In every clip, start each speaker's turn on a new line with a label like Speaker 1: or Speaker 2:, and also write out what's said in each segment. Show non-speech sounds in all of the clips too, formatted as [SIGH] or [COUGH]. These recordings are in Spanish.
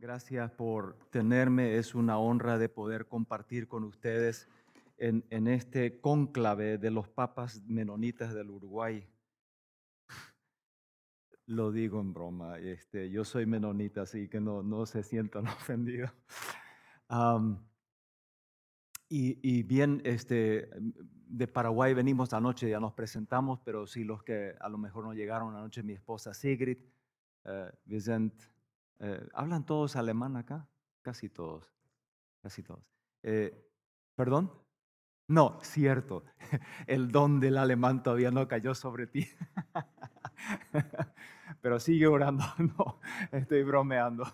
Speaker 1: Gracias por tenerme. Es una honra de poder compartir con ustedes en, este cónclave de los papas menonitas del Uruguay. Lo digo en broma. Este, yo soy menonita, así que no, se sientan [LAUGHS] ofendidos. Y, bien, este, de Paraguay venimos anoche, ya nos presentamos, pero sí los que a lo mejor no llegaron anoche, mi esposa Sigrid, uh, Vicent, uh, ¿hablan todos alemán acá? Casi todos, casi todos. Eh, ¿Perdón? No, cierto, [LAUGHS] el don del alemán todavía no cayó sobre ti. [LAUGHS] Pero sigue orando, [LAUGHS] no, estoy bromeando.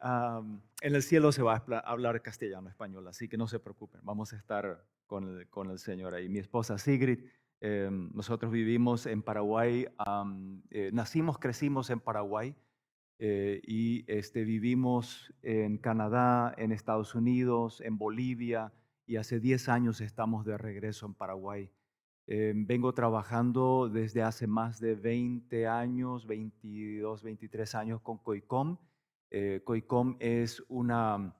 Speaker 1: En el cielo se va a hablar castellano, español, así que no se preocupen, vamos a estar con el, Señor ahí. Mi esposa Sigrid, eh, nosotros vivimos en Paraguay, eh, nacimos, crecimos en Paraguay eh, y este, vivimos en Canadá, en Estados Unidos, en Bolivia y hace 10 años estamos de regreso en Paraguay. Eh, vengo trabajando desde hace más de 20 años, 22, 23 años con COICOM. Eh, COICOM es una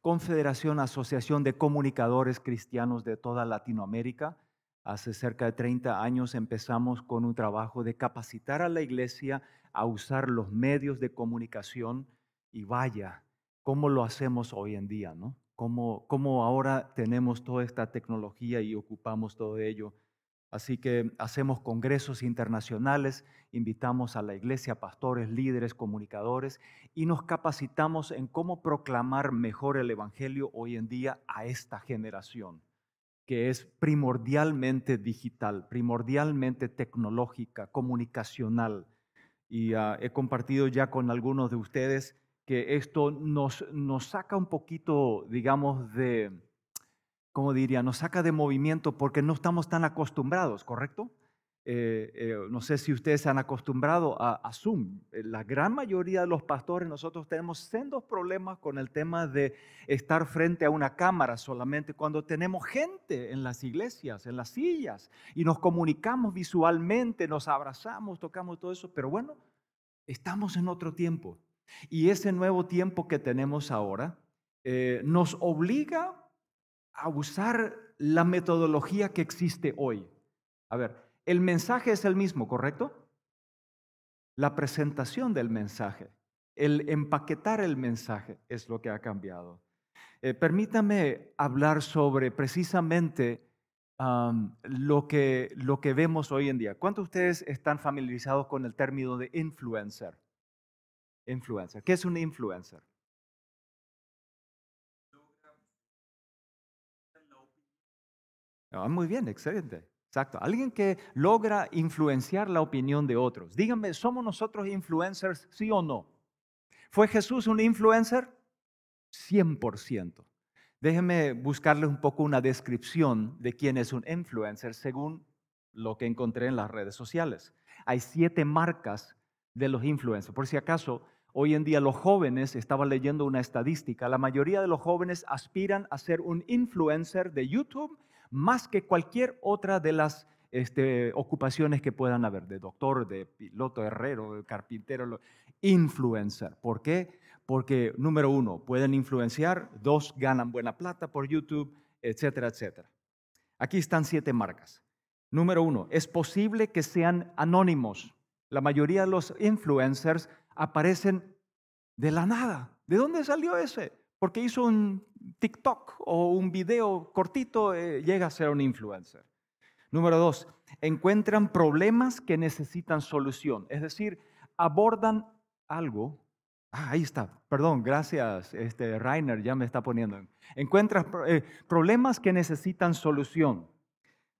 Speaker 1: confederación, asociación de comunicadores cristianos de toda Latinoamérica. Hace cerca de 30 años empezamos con un trabajo de capacitar a la iglesia a usar los medios de comunicación y vaya, ¿cómo lo hacemos hoy en día? ¿no? ¿Cómo, ¿Cómo ahora tenemos toda esta tecnología y ocupamos todo ello? Así que hacemos congresos internacionales, invitamos a la iglesia, pastores, líderes, comunicadores y nos capacitamos en cómo proclamar mejor el Evangelio hoy en día a esta generación, que es primordialmente digital, primordialmente tecnológica, comunicacional. Y uh, he compartido ya con algunos de ustedes que esto nos, nos saca un poquito, digamos, de como diría, nos saca de movimiento porque no estamos tan acostumbrados, ¿correcto? Eh, eh, no sé si ustedes se han acostumbrado a, a, Zoom. Eh, la gran mayoría de los pastores, nosotros tenemos sendos problemas con el tema de estar frente a una cámara solamente cuando tenemos gente en las iglesias, en las sillas, y nos comunicamos visualmente, nos abrazamos, tocamos todo eso, pero bueno, estamos en otro tiempo. Y ese nuevo tiempo que tenemos ahora nos obliga a usar la metodología que existe hoy. A ver, el mensaje es el mismo, ¿correcto? La presentación del mensaje, el empaquetar el mensaje es lo que ha cambiado. Eh, permítame hablar sobre precisamente lo, que, lo que vemos hoy en día. ¿Cuántos de ustedes están familiarizados con el término de influencer? Influencer. ¿Qué es un influencer? Ah, muy bien, excelente. Exacto. Alguien que logra influenciar la opinión de otros. Díganme, ¿somos nosotros influencers, sí o no? ¿Fue Jesús un influencer? 100%. Déjenme buscarle un poco una descripción de quién es un influencer según lo que encontré en las redes sociales. Hay siete marcas de los influencers. Por si acaso, hoy en día los jóvenes, estaba leyendo una estadística, la mayoría de los jóvenes aspiran a ser un influencer de YouTube más que cualquier otra de las este, ocupaciones que puedan haber, de doctor, de piloto, herrero, de carpintero, influencer. ¿Por qué? Porque, número uno, pueden influenciar, dos, ganan buena plata por YouTube, etcétera, etcétera. Aquí están siete marcas. Número uno, es posible que sean anónimos. La mayoría de los influencers aparecen de la nada. ¿De dónde salió ese? Porque hizo un TikTok o un video cortito, eh, llega a ser un influencer. Número dos, encuentran problemas que necesitan solución, es decir, abordan algo. Ah, ahí está, perdón, gracias, este Rainer ya me está poniendo. Encuentran eh, problemas que necesitan solución.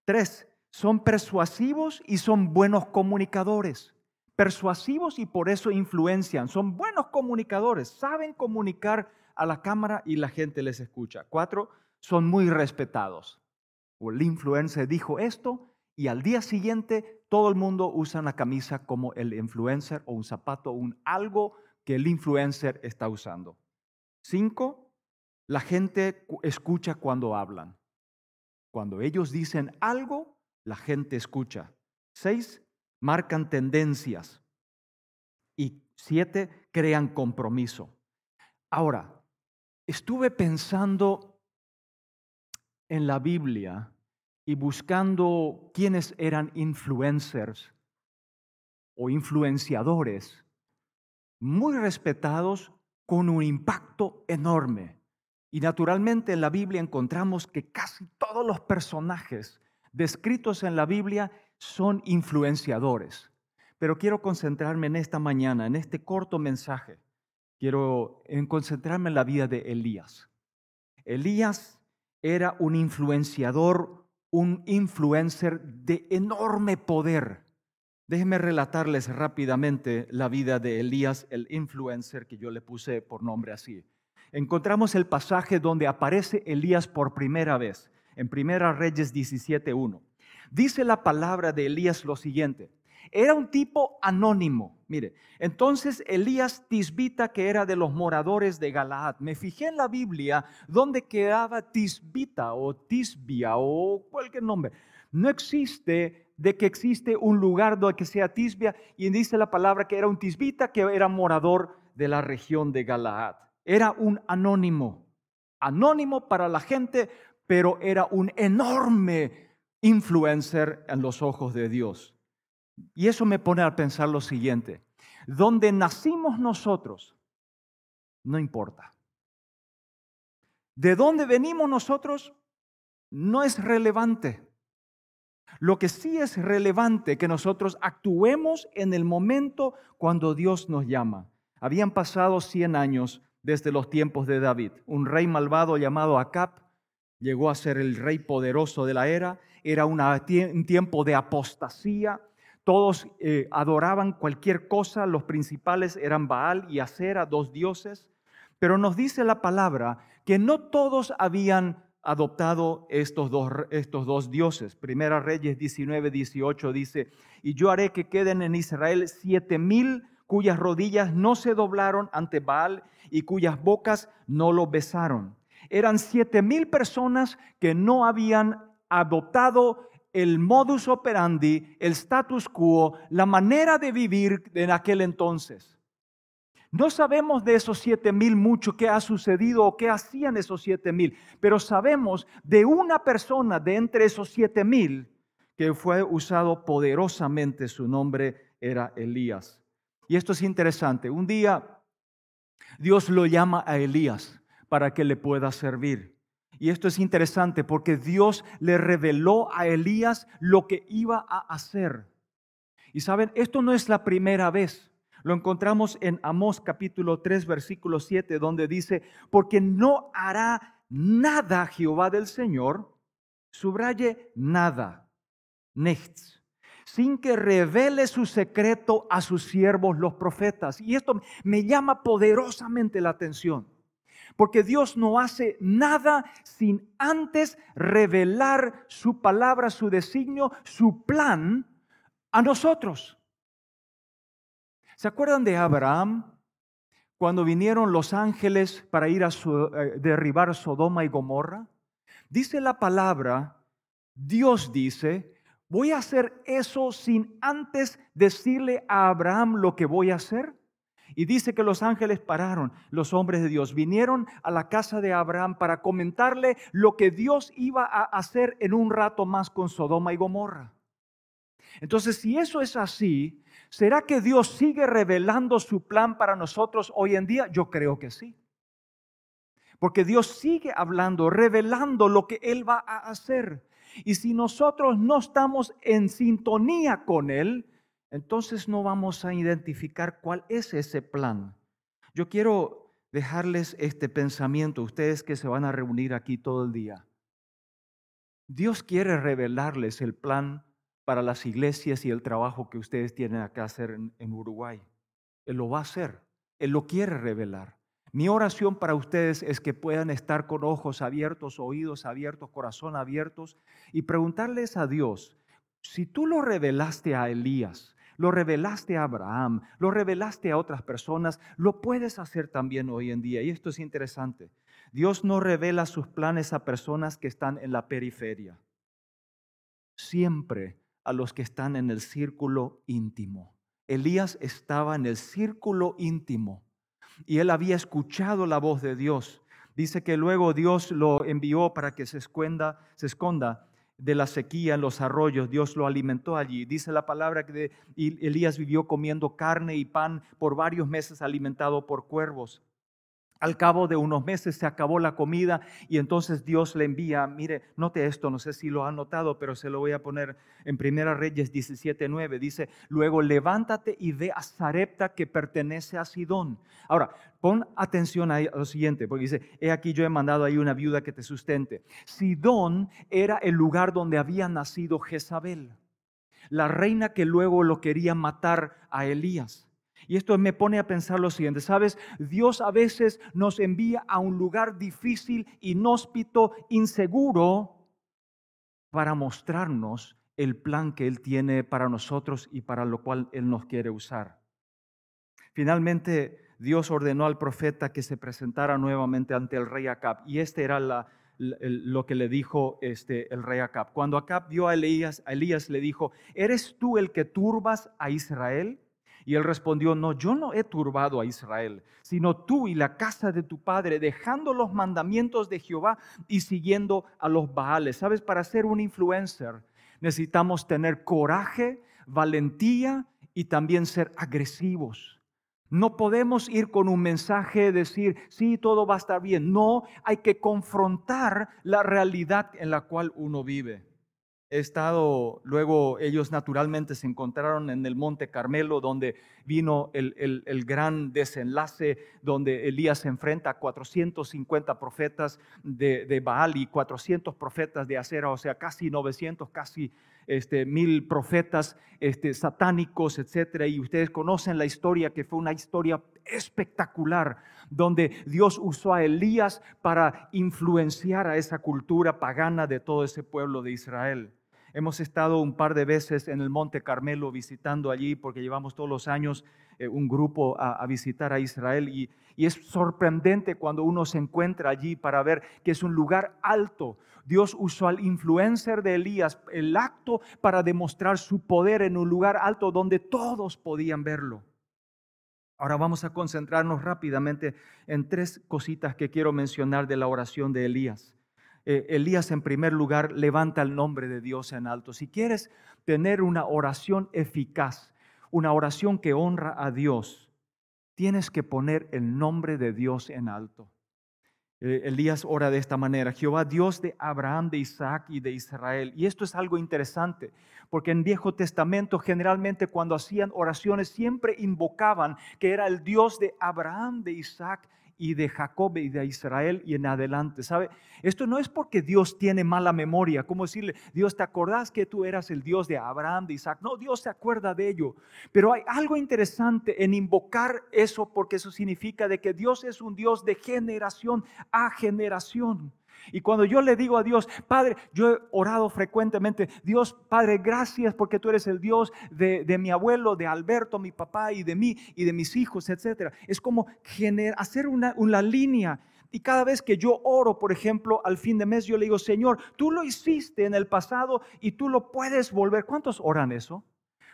Speaker 1: Tres, son persuasivos y son buenos comunicadores. Persuasivos y por eso influencian. Son buenos comunicadores, saben comunicar a la cámara y la gente les escucha. Cuatro, son muy respetados. El influencer dijo esto y al día siguiente todo el mundo usa una camisa como el influencer o un zapato o un algo que el influencer está usando. Cinco, la gente escucha cuando hablan. Cuando ellos dicen algo, la gente escucha. Seis, marcan tendencias. Y siete, crean compromiso. Ahora, estuve pensando en la Biblia y buscando quiénes eran influencers o influenciadores muy respetados con un impacto enorme. Y naturalmente en la Biblia encontramos que casi todos los personajes descritos en la Biblia son influenciadores. Pero quiero concentrarme en esta mañana, en este corto mensaje. Quiero concentrarme en la vida de Elías. Elías era un influenciador, un influencer de enorme poder. Déjenme relatarles rápidamente la vida de Elías, el influencer que yo le puse por nombre así. Encontramos el pasaje donde aparece Elías por primera vez, en Primera Reyes 17.1. Dice la palabra de Elías lo siguiente. Era un tipo anónimo. Mire, entonces Elías Tisbita, que era de los moradores de Galaad, me fijé en la Biblia donde quedaba Tisbita o Tisbia o cualquier nombre. No existe de que existe un lugar donde sea Tisbia y dice la palabra que era un Tisbita que era morador de la región de Galaad. Era un anónimo, anónimo para la gente, pero era un enorme influencer en los ojos de Dios. Y eso me pone a pensar lo siguiente, donde nacimos nosotros, no importa. De dónde venimos nosotros, no es relevante. Lo que sí es relevante que nosotros actuemos en el momento cuando Dios nos llama. Habían pasado 100 años desde los tiempos de David. Un rey malvado llamado Acab llegó a ser el rey poderoso de la era era un tiempo de apostasía. Todos eh, adoraban cualquier cosa, los principales eran Baal y Acera, dos dioses. Pero nos dice la palabra que no todos habían adoptado estos dos, estos dos dioses. Primera Reyes 19, 18 dice, y yo haré que queden en Israel siete mil cuyas rodillas no se doblaron ante Baal y cuyas bocas no lo besaron. Eran siete mil personas que no habían adoptado el modus operandi, el status quo, la manera de vivir en aquel entonces. No sabemos de esos siete mil mucho qué ha sucedido o qué hacían esos siete mil, pero sabemos de una persona de entre esos siete mil que fue usado poderosamente. Su nombre era Elías. Y esto es interesante. Un día Dios lo llama a Elías para que le pueda servir. Y esto es interesante porque Dios le reveló a Elías lo que iba a hacer. Y saben, esto no es la primera vez. Lo encontramos en Amós capítulo 3, versículo 7, donde dice, porque no hará nada Jehová del Señor, subraye nada, nechts, sin que revele su secreto a sus siervos los profetas. Y esto me llama poderosamente la atención. Porque Dios no hace nada sin antes revelar su palabra, su designio, su plan a nosotros. ¿Se acuerdan de Abraham? Cuando vinieron los ángeles para ir a eh, derribar Sodoma y Gomorra. Dice la palabra, Dios dice, voy a hacer eso sin antes decirle a Abraham lo que voy a hacer. Y dice que los ángeles pararon, los hombres de Dios vinieron a la casa de Abraham para comentarle lo que Dios iba a hacer en un rato más con Sodoma y Gomorra. Entonces, si eso es así, ¿será que Dios sigue revelando su plan para nosotros hoy en día? Yo creo que sí. Porque Dios sigue hablando, revelando lo que Él va a hacer. Y si nosotros no estamos en sintonía con Él, entonces no vamos a identificar cuál es ese plan. Yo quiero dejarles este pensamiento, ustedes que se van a reunir aquí todo el día. Dios quiere revelarles el plan para las iglesias y el trabajo que ustedes tienen acá hacer en, Uruguay. Él lo va a hacer, Él lo quiere revelar. Mi oración para ustedes es que puedan estar con ojos abiertos, oídos abiertos, corazón abiertos y preguntarles a Dios, si tú lo revelaste a Elías, lo revelaste a Abraham, lo revelaste a otras personas, lo puedes hacer también hoy en día. Y esto es interesante. Dios no revela sus planes a personas que están en la periferia, siempre a los que están en el círculo íntimo. Elías estaba en el círculo íntimo, y él había escuchado la voz de Dios. Dice que luego Dios lo envió para que se esconda, se esconda de la sequía en los arroyos, Dios lo alimentó allí. Dice la palabra que Elías vivió comiendo carne y pan por varios meses alimentado por cuervos. Al cabo de unos meses se acabó la comida y entonces Dios le envía, mire, note esto, no sé si lo ha notado, pero se lo voy a poner en Primera Reyes 17:9. Dice, luego levántate y ve a Sarepta que pertenece a Sidón. Ahora, pon atención a lo siguiente, porque dice, he aquí yo he mandado ahí una viuda que te sustente. Sidón era el lugar donde había nacido Jezabel, la reina que luego lo quería matar a Elías. Y esto me pone a pensar lo siguiente, ¿sabes? Dios a veces nos envía a un lugar difícil, inhóspito, inseguro, para mostrarnos el plan que Él tiene para nosotros y para lo cual Él nos quiere usar. Finalmente, Dios ordenó al profeta que se presentara nuevamente ante el rey Acab. Y este era lo que le dijo este, el rey Acab. Cuando Acab vio a Elías, a Elías le dijo, ¿eres tú el que turbas a Israel? Y él respondió, no, yo no he turbado a Israel, sino tú y la casa de tu padre, dejando los mandamientos de Jehová y siguiendo a los Baales. Sabes, para ser un influencer necesitamos tener coraje, valentía y también ser agresivos. No podemos ir con un mensaje, decir, sí, todo va a estar bien. No, hay que confrontar la realidad en la cual uno vive. He estado, luego ellos naturalmente se encontraron en el Monte Carmelo, donde vino el, gran desenlace, donde Elías se enfrenta a 450 profetas de, Baal y 400 profetas de Acera, o sea, casi 900, casi este, mil profetas este, satánicos, etc. Y ustedes conocen la historia, que fue una historia espectacular, donde Dios usó a Elías para influenciar a esa cultura pagana de todo ese pueblo de Israel. Hemos estado un par de veces en el Monte Carmelo visitando allí porque llevamos todos los años eh, un grupo a, visitar a Israel y, y es sorprendente cuando uno se encuentra allí para ver que es un lugar alto. Dios usó al influencer de Elías, el acto para demostrar su poder en un lugar alto donde todos podían verlo. Ahora vamos a concentrarnos rápidamente en tres cositas que quiero mencionar de la oración de Elías. Eh, Elías en primer lugar levanta el nombre de Dios en alto. Si quieres tener una oración eficaz, una oración que honra a Dios, tienes que poner el nombre de Dios en alto. Eh, Elías ora de esta manera, Jehová Dios de Abraham, de Isaac y de Israel. Y esto es algo interesante, porque en Viejo Testamento generalmente cuando hacían oraciones siempre invocaban que era el Dios de Abraham, de Isaac y de Jacob y de Israel y en adelante. ¿Sabe? Esto no es porque Dios tiene mala memoria, como decirle, Dios, ¿te acordás que tú eras el Dios de Abraham, de Isaac? No, Dios se acuerda de ello. Pero hay algo interesante en invocar eso porque eso significa de que Dios es un Dios de generación a generación. Y cuando yo le digo a Dios, Padre, yo he orado frecuentemente, Dios, Padre, gracias porque tú eres el Dios de, mi abuelo, de Alberto, mi papá y de mí y de mis hijos, etc. Es como hacer una, una línea. Y cada vez que yo oro, por ejemplo, al fin de mes, yo le digo, Señor, tú lo hiciste en el pasado y tú lo puedes volver. ¿Cuántos oran eso?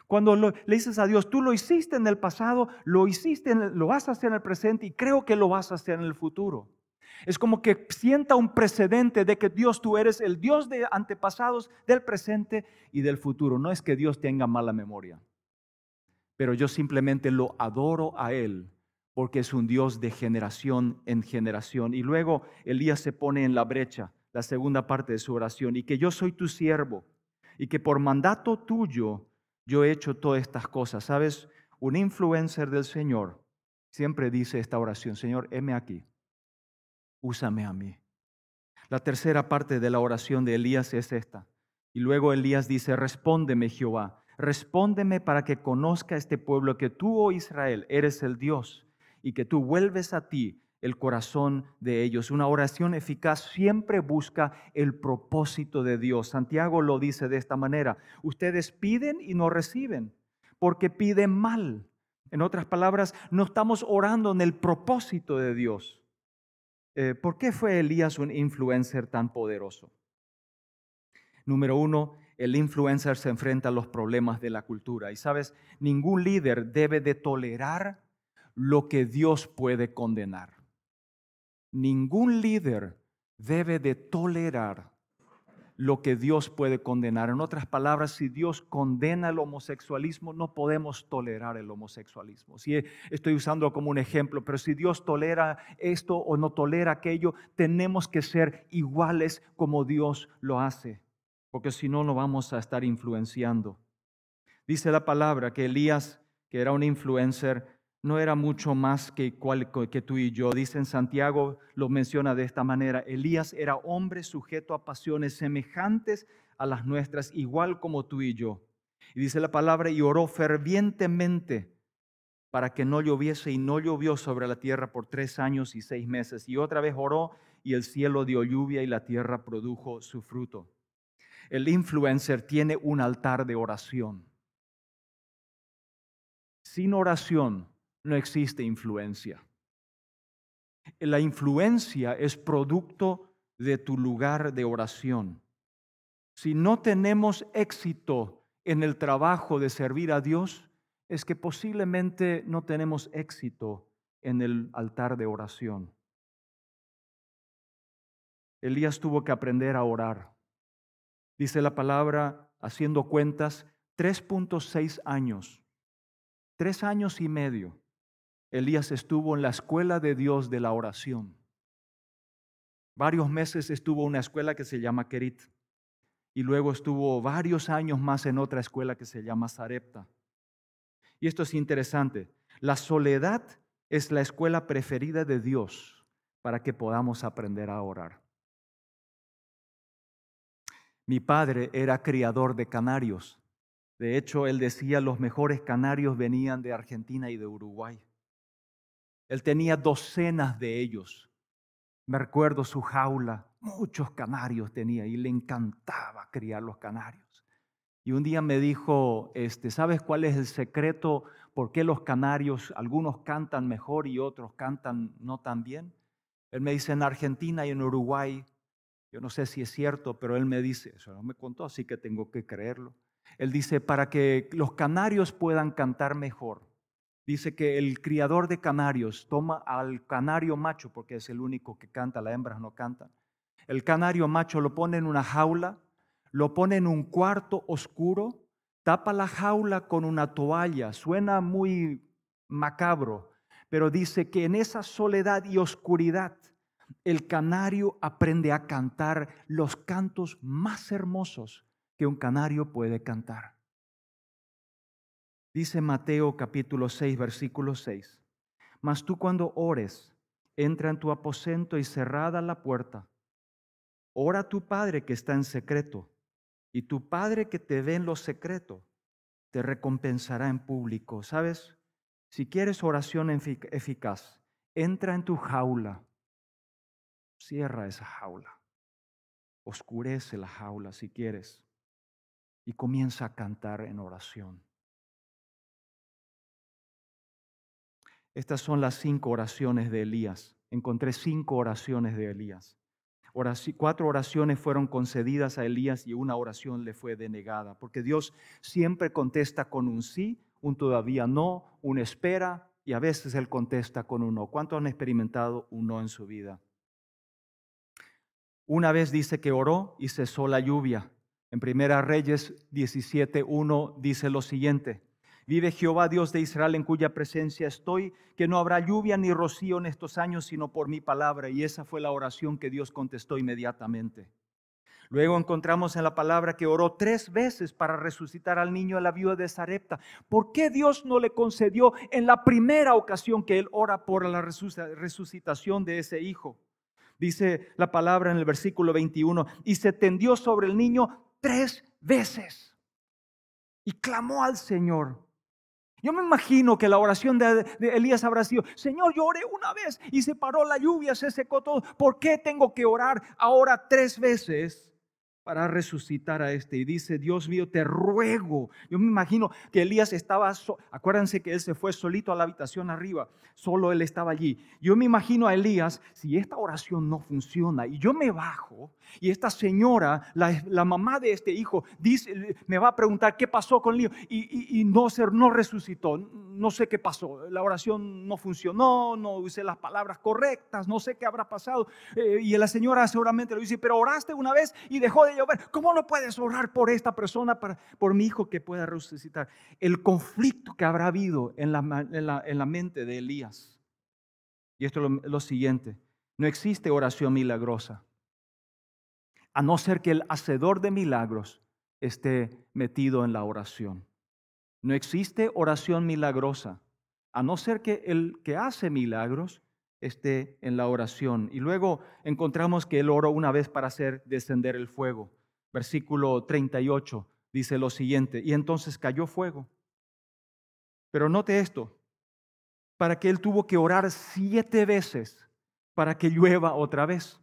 Speaker 1: Cuando le dices a Dios, tú lo hiciste en el pasado, lo hiciste, lo vas a hacer en el presente y creo que lo vas a hacer en el futuro. Es como que sienta un precedente de que Dios tú eres el Dios de antepasados, del presente y del futuro. No es que Dios tenga mala memoria, pero yo simplemente lo adoro a Él porque es un Dios de generación en generación. Y luego Elías se pone en la brecha, la segunda parte de su oración, y que yo soy tu siervo y que por mandato tuyo yo he hecho todas estas cosas. ¿Sabes? Un influencer del Señor siempre dice esta oración, Señor, heme aquí úsame a mí. La tercera parte de la oración de Elías es esta. Y luego Elías dice, respóndeme Jehová, respóndeme para que conozca este pueblo que tú, oh Israel, eres el Dios y que tú vuelves a ti el corazón de ellos. Una oración eficaz siempre busca el propósito de Dios. Santiago lo dice de esta manera, ustedes piden y no reciben porque piden mal. En otras palabras, no estamos orando en el propósito de Dios. Eh, ¿Por qué fue Elías un influencer tan poderoso? Número uno, el influencer se enfrenta a los problemas de la cultura. Y sabes, ningún líder debe de tolerar lo que Dios puede condenar. Ningún líder debe de tolerar lo que Dios puede condenar. En otras palabras, si Dios condena el homosexualismo, no podemos tolerar el homosexualismo. Si estoy usando como un ejemplo, pero si Dios tolera esto o no tolera aquello, tenemos que ser iguales como Dios lo hace, porque si no, no vamos a estar influenciando. Dice la palabra que Elías, que era un influencer, no era mucho más que, que tú y yo. Dice en Santiago, lo menciona de esta manera, Elías era hombre sujeto a pasiones semejantes a las nuestras, igual como tú y yo. Y dice la palabra, y oró fervientemente para que no lloviese y no llovió sobre la tierra por tres años y seis meses. Y otra vez oró y el cielo dio lluvia y la tierra produjo su fruto. El influencer tiene un altar de oración. Sin oración no existe influencia. La influencia es producto de tu lugar de oración. Si no tenemos éxito en el trabajo de servir a Dios, es que posiblemente no tenemos éxito en el altar de oración. Elías tuvo que aprender a orar. Dice la palabra, haciendo cuentas, 3.6 años, tres años y medio Elías estuvo en la escuela de Dios de la oración. Varios meses estuvo en una escuela que se llama Kerit. Y luego estuvo varios años más en otra escuela que se llama Sarepta. Y esto es interesante. La soledad es la escuela preferida de Dios para que podamos aprender a orar. Mi padre era criador de canarios. De hecho, él decía los mejores canarios venían de Argentina y de Uruguay. Él tenía docenas de ellos. Me recuerdo su jaula, muchos canarios tenía y le encantaba criar los canarios. Y un día me dijo, este, ¿sabes cuál es el secreto por qué los canarios, algunos cantan mejor y otros cantan no tan bien? Él me dice, en Argentina y en Uruguay, yo no sé si es cierto, pero él me dice, eso no me contó, así que tengo que creerlo. Él dice, para que los canarios puedan cantar mejor, dice que el criador de canarios toma al canario macho, porque es el único que canta, las hembras no cantan. El canario macho lo pone en una jaula, lo pone en un cuarto oscuro, tapa la jaula con una toalla. Suena muy macabro, pero dice que en esa soledad y oscuridad el canario aprende a cantar los cantos más hermosos que un canario puede cantar. Dice Mateo capítulo 6, versículo 6. Mas tú cuando ores, entra en tu aposento y cerrada la puerta. Ora a tu Padre que está en secreto, y tu Padre que te ve en lo secreto, te recompensará en público. ¿Sabes? Si quieres oración eficaz, entra en tu jaula, cierra esa jaula, oscurece la jaula si quieres, y comienza a cantar en oración. Estas son las cinco oraciones de Elías. Encontré cinco oraciones de Elías. cuatro oraciones fueron concedidas a Elías y una oración le fue denegada, porque Dios siempre contesta con un sí, un todavía no, un espera y a veces Él contesta con un no. ¿Cuántos han experimentado un no en su vida? Una vez dice que oró y cesó la lluvia. En Primera Reyes 17.1 dice lo siguiente, Vive Jehová Dios de Israel en cuya presencia estoy, que no habrá lluvia ni rocío en estos años, sino por mi palabra. Y esa fue la oración que Dios contestó inmediatamente. Luego encontramos en la palabra que oró tres veces para resucitar al niño a la viuda de Sarepta. ¿Por qué Dios no le concedió en la primera ocasión que él ora por la resucitación de ese hijo? Dice la palabra en el versículo 21, y se tendió sobre el niño tres veces y clamó al Señor. Yo me imagino que la oración de, Elías habrá sido, Señor, yo oré una vez y se paró la lluvia, se secó todo. ¿Por qué tengo que orar ahora tres veces? Para resucitar a este. Y dice, Dios mío, te ruego. Yo me imagino que Elías estaba, acuérdense que él se fue solito a la habitación arriba, solo él estaba allí. Yo me imagino a Elías, si esta oración no funciona y yo me bajo y esta señora, la, mamá de este hijo, dice, me va a preguntar qué pasó con niño y, y, no, no resucitó no sé qué pasó, la oración no funcionó, no usé las palabras correctas, no sé qué habrá pasado. Eh, y la señora seguramente le dice, pero oraste una vez y dejó de ¿Cómo no puedes orar por esta persona, para, por mi hijo que pueda resucitar? El conflicto que habrá habido en la, en la, mente de Elías. Y esto es lo siguiente, no existe oración milagrosa, a no ser que el hacedor de milagros esté metido en la oración. No existe oración milagrosa, a no ser que el que hace milagros esté en la oración. Y luego encontramos que él oró una vez para hacer descender el fuego. Versículo 38 dice lo siguiente, y entonces cayó fuego. Pero note esto, para que él tuvo que orar siete veces para que llueva otra vez.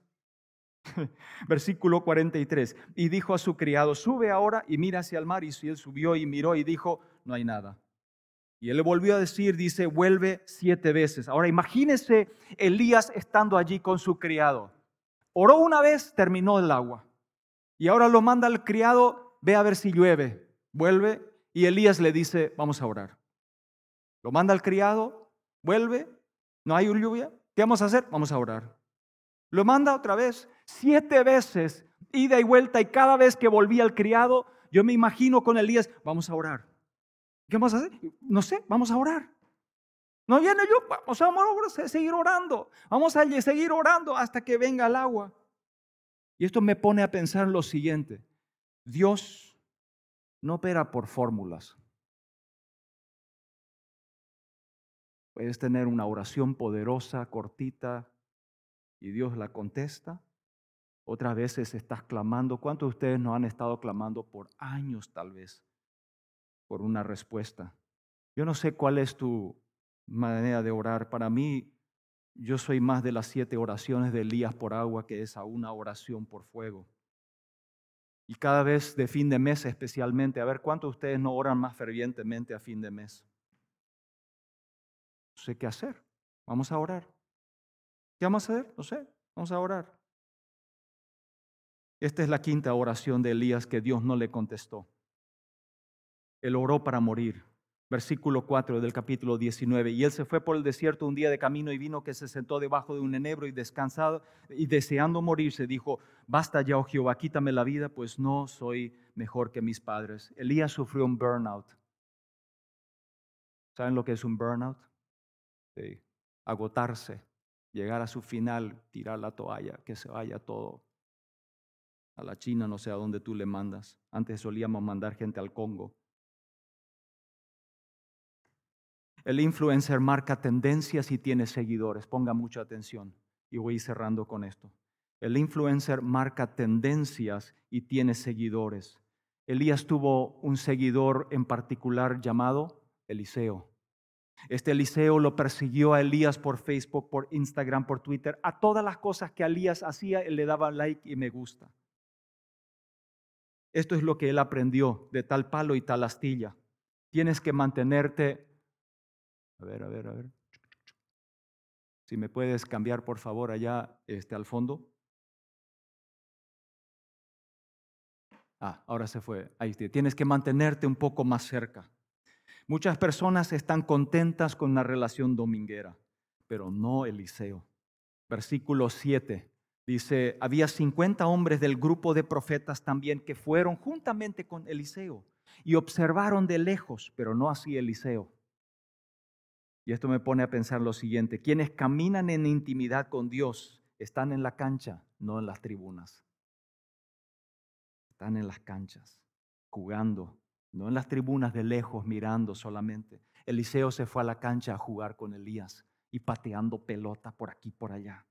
Speaker 1: [LAUGHS] Versículo 43. Y dijo a su criado, sube ahora y mira hacia el mar. Y él subió y miró y dijo, no hay nada. Y él le volvió a decir, dice, vuelve siete veces. Ahora imagínese Elías estando allí con su criado. Oró una vez, terminó el agua. Y ahora lo manda al criado, ve a ver si llueve. Vuelve y Elías le dice, vamos a orar. Lo manda al criado, vuelve, no hay lluvia. ¿Qué vamos a hacer? Vamos a orar. Lo manda otra vez, siete veces, ida y vuelta, y cada vez que volvía el criado, yo me imagino con Elías, vamos a orar. ¿Qué vamos a hacer? No sé, vamos a orar. No viene yo, vamos a seguir orando. Vamos a seguir orando hasta que venga el agua. Y esto me pone a pensar lo siguiente. Dios no opera por fórmulas. Puedes tener una oración poderosa, cortita, y Dios la contesta. Otras veces estás clamando. ¿Cuántos de ustedes no han estado clamando por años tal vez por una respuesta? Yo no sé cuál es tu manera de orar. Para mí, yo soy más de las siete oraciones de Elías por agua que es a una oración por fuego. Y cada vez de fin de mes especialmente, a ver cuántos de ustedes no oran más fervientemente a fin de mes. No sé qué hacer. Vamos a orar. ¿Qué vamos a hacer? No sé, vamos a orar. Esta es la quinta oración de Elías que Dios no le contestó. Él oró para morir. Versículo 4 del capítulo 19. Y él se fue por el desierto un día de camino y vino que se sentó debajo de un enebro y descansado y deseando morirse dijo, basta ya, oh Jehová, quítame la vida, pues no soy mejor que mis padres. Elías sufrió un burnout. ¿Saben lo que es un burnout? Sí. Agotarse llegar a su final, tirar la toalla, que se vaya todo. A la China, no sé a dónde tú le mandas. Antes solíamos mandar gente al Congo. El influencer marca tendencias y tiene seguidores. Ponga mucha atención y voy cerrando con esto. El influencer marca tendencias y tiene seguidores. Elías tuvo un seguidor en particular llamado Eliseo. Este Eliseo lo persiguió a Elías por Facebook, por Instagram, por Twitter. A todas las cosas que Elías hacía, él le daba like y me gusta. Esto es lo que él aprendió de tal palo y tal astilla. Tienes que mantenerte. A ver, a ver, a ver. Si me puedes cambiar, por favor, allá este, al fondo. Ah, ahora se fue. Ahí Tienes que mantenerte un poco más cerca. Muchas personas están contentas con la relación dominguera, pero no Eliseo. Versículo 7 dice, había 50 hombres del grupo de profetas también que fueron juntamente con Eliseo y observaron de lejos, pero no así Eliseo. Y esto me pone a pensar lo siguiente, quienes caminan en intimidad con Dios están en la cancha, no en las tribunas. Están en las canchas, jugando, no en las tribunas de lejos mirando solamente. Eliseo se fue a la cancha a jugar con Elías y pateando pelota por aquí por allá.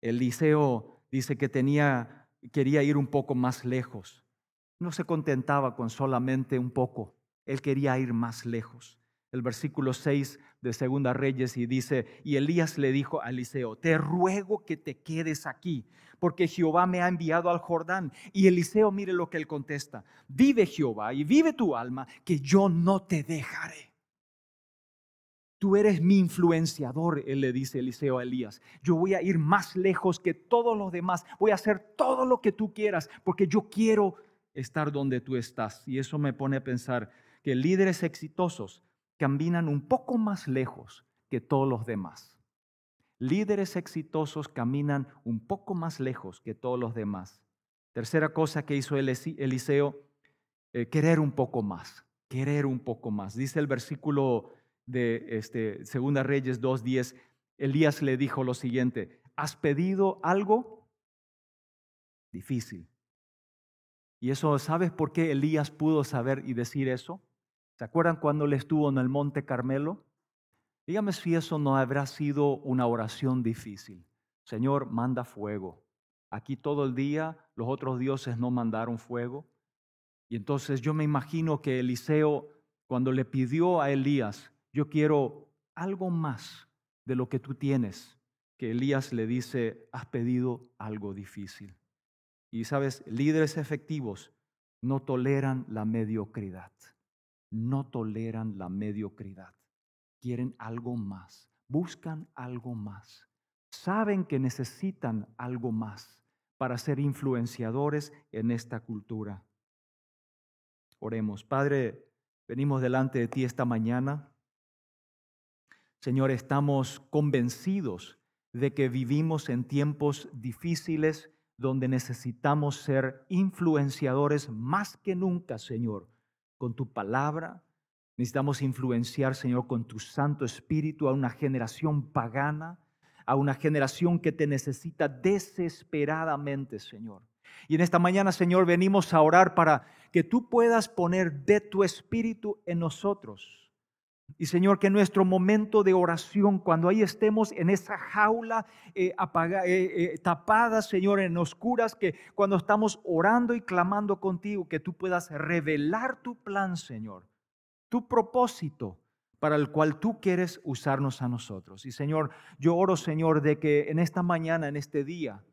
Speaker 1: Eliseo dice que tenía quería ir un poco más lejos. No se contentaba con solamente un poco, él quería ir más lejos. El versículo 6 de Segunda Reyes y dice, y Elías le dijo a Eliseo, te ruego que te quedes aquí, porque Jehová me ha enviado al Jordán. Y Eliseo, mire lo que él contesta, vive Jehová y vive tu alma, que yo no te dejaré. Tú eres mi influenciador, él le dice Eliseo a Elías. Yo voy a ir más lejos que todos los demás. Voy a hacer todo lo que tú quieras, porque yo quiero estar donde tú estás. Y eso me pone a pensar que líderes exitosos caminan un poco más lejos que todos los demás. Líderes exitosos caminan un poco más lejos que todos los demás. Tercera cosa que hizo Eliseo, eh, querer un poco más, querer un poco más. Dice el versículo de este, Segunda Reyes 2.10, Elías le dijo lo siguiente, ¿has pedido algo difícil? Y eso, ¿sabes por qué Elías pudo saber y decir eso? ¿Se acuerdan cuando él estuvo en el monte Carmelo? Dígame si eso no habrá sido una oración difícil. Señor, manda fuego. Aquí todo el día los otros dioses no mandaron fuego. Y entonces yo me imagino que Eliseo, cuando le pidió a Elías, yo quiero algo más de lo que tú tienes, que Elías le dice, has pedido algo difícil. Y sabes, líderes efectivos no toleran la mediocridad, no toleran la mediocridad quieren algo más, buscan algo más, saben que necesitan algo más para ser influenciadores en esta cultura. Oremos, Padre, venimos delante de ti esta mañana. Señor, estamos convencidos de que vivimos en tiempos difíciles donde necesitamos ser influenciadores más que nunca, Señor, con tu palabra, Necesitamos influenciar, Señor, con tu Santo Espíritu a una generación pagana, a una generación que te necesita desesperadamente, Señor. Y en esta mañana, Señor, venimos a orar para que tú puedas poner de tu Espíritu en nosotros. Y Señor, que nuestro momento de oración, cuando ahí estemos en esa jaula eh, eh, eh, tapada, Señor, en oscuras, que cuando estamos orando y clamando contigo, que tú puedas revelar tu plan, Señor tu propósito para el cual tú quieres usarnos a nosotros. Y Señor, yo oro, Señor, de que en esta mañana, en este día,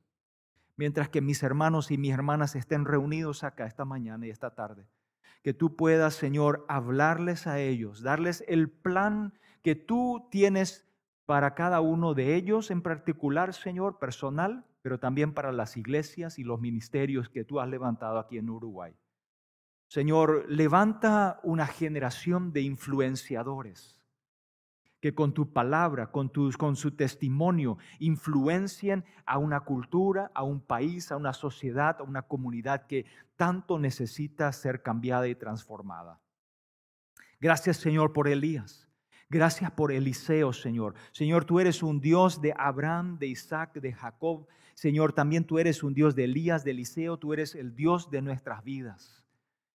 Speaker 1: mientras que mis hermanos y mis hermanas estén reunidos acá esta mañana y esta tarde, que tú puedas, Señor, hablarles a ellos, darles el plan que tú tienes para cada uno de ellos en particular, Señor, personal, pero también para las iglesias y los ministerios que tú has levantado aquí en Uruguay. Señor, levanta una generación de influenciadores que con tu palabra, con, con su testimonio, influencien a una cultura, a un país, a una sociedad, a una comunidad que tanto necesita ser cambiada y transformada. Gracias, Señor, por Elías. Gracias por Eliseo, Señor. Señor, tú eres un Dios de Abraham, de Isaac, de Jacob. Señor, también tú eres un Dios de Elías, de Eliseo. Tú eres el Dios de nuestras vidas.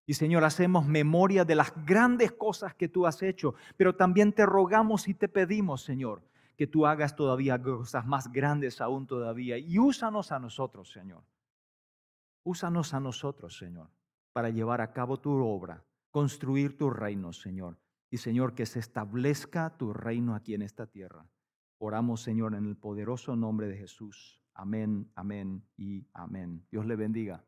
Speaker 1: Y Señor, hacemos memoria de las grandes cosas que tú has hecho, pero también te rogamos y te pedimos, Señor, que tú hagas todavía cosas más grandes aún todavía. Y úsanos a nosotros, Señor. Úsanos a nosotros, Señor, para llevar a cabo tu obra, construir tu reino, Señor. Y Señor, que se establezca tu reino aquí en esta tierra. Oramos, Señor, en el poderoso nombre de Jesús. Amén, amén y amén. Dios le bendiga.